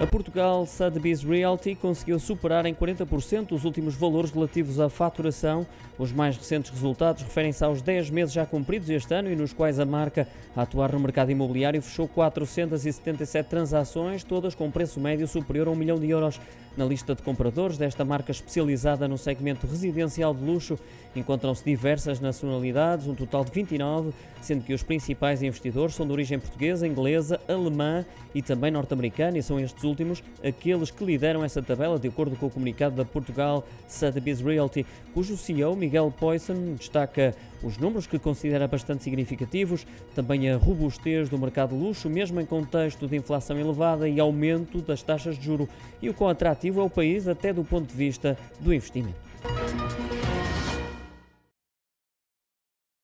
A Portugal Sotheby's Realty conseguiu superar em 40% os últimos valores relativos à faturação. Os mais recentes resultados referem-se aos 10 meses já cumpridos este ano e nos quais a marca, a atuar no mercado imobiliário, fechou 477 transações, todas com preço médio superior a um milhão de euros. Na lista de compradores desta marca especializada no segmento residencial de luxo, encontram-se diversas nacionalidades, um total de 29, sendo que os principais investidores são de origem portuguesa, inglesa, alemã e também norte-americana, e são estes últimos aqueles que lideram essa tabela, de acordo com o comunicado da Portugal Sotheby's Realty, cujo CEO, Miguel Poisson, destaca os números que considera bastante significativos, também a robustez do mercado luxo, mesmo em contexto de inflação elevada e aumento das taxas de juro, e o quão atrativo é o país até do ponto de vista do investimento.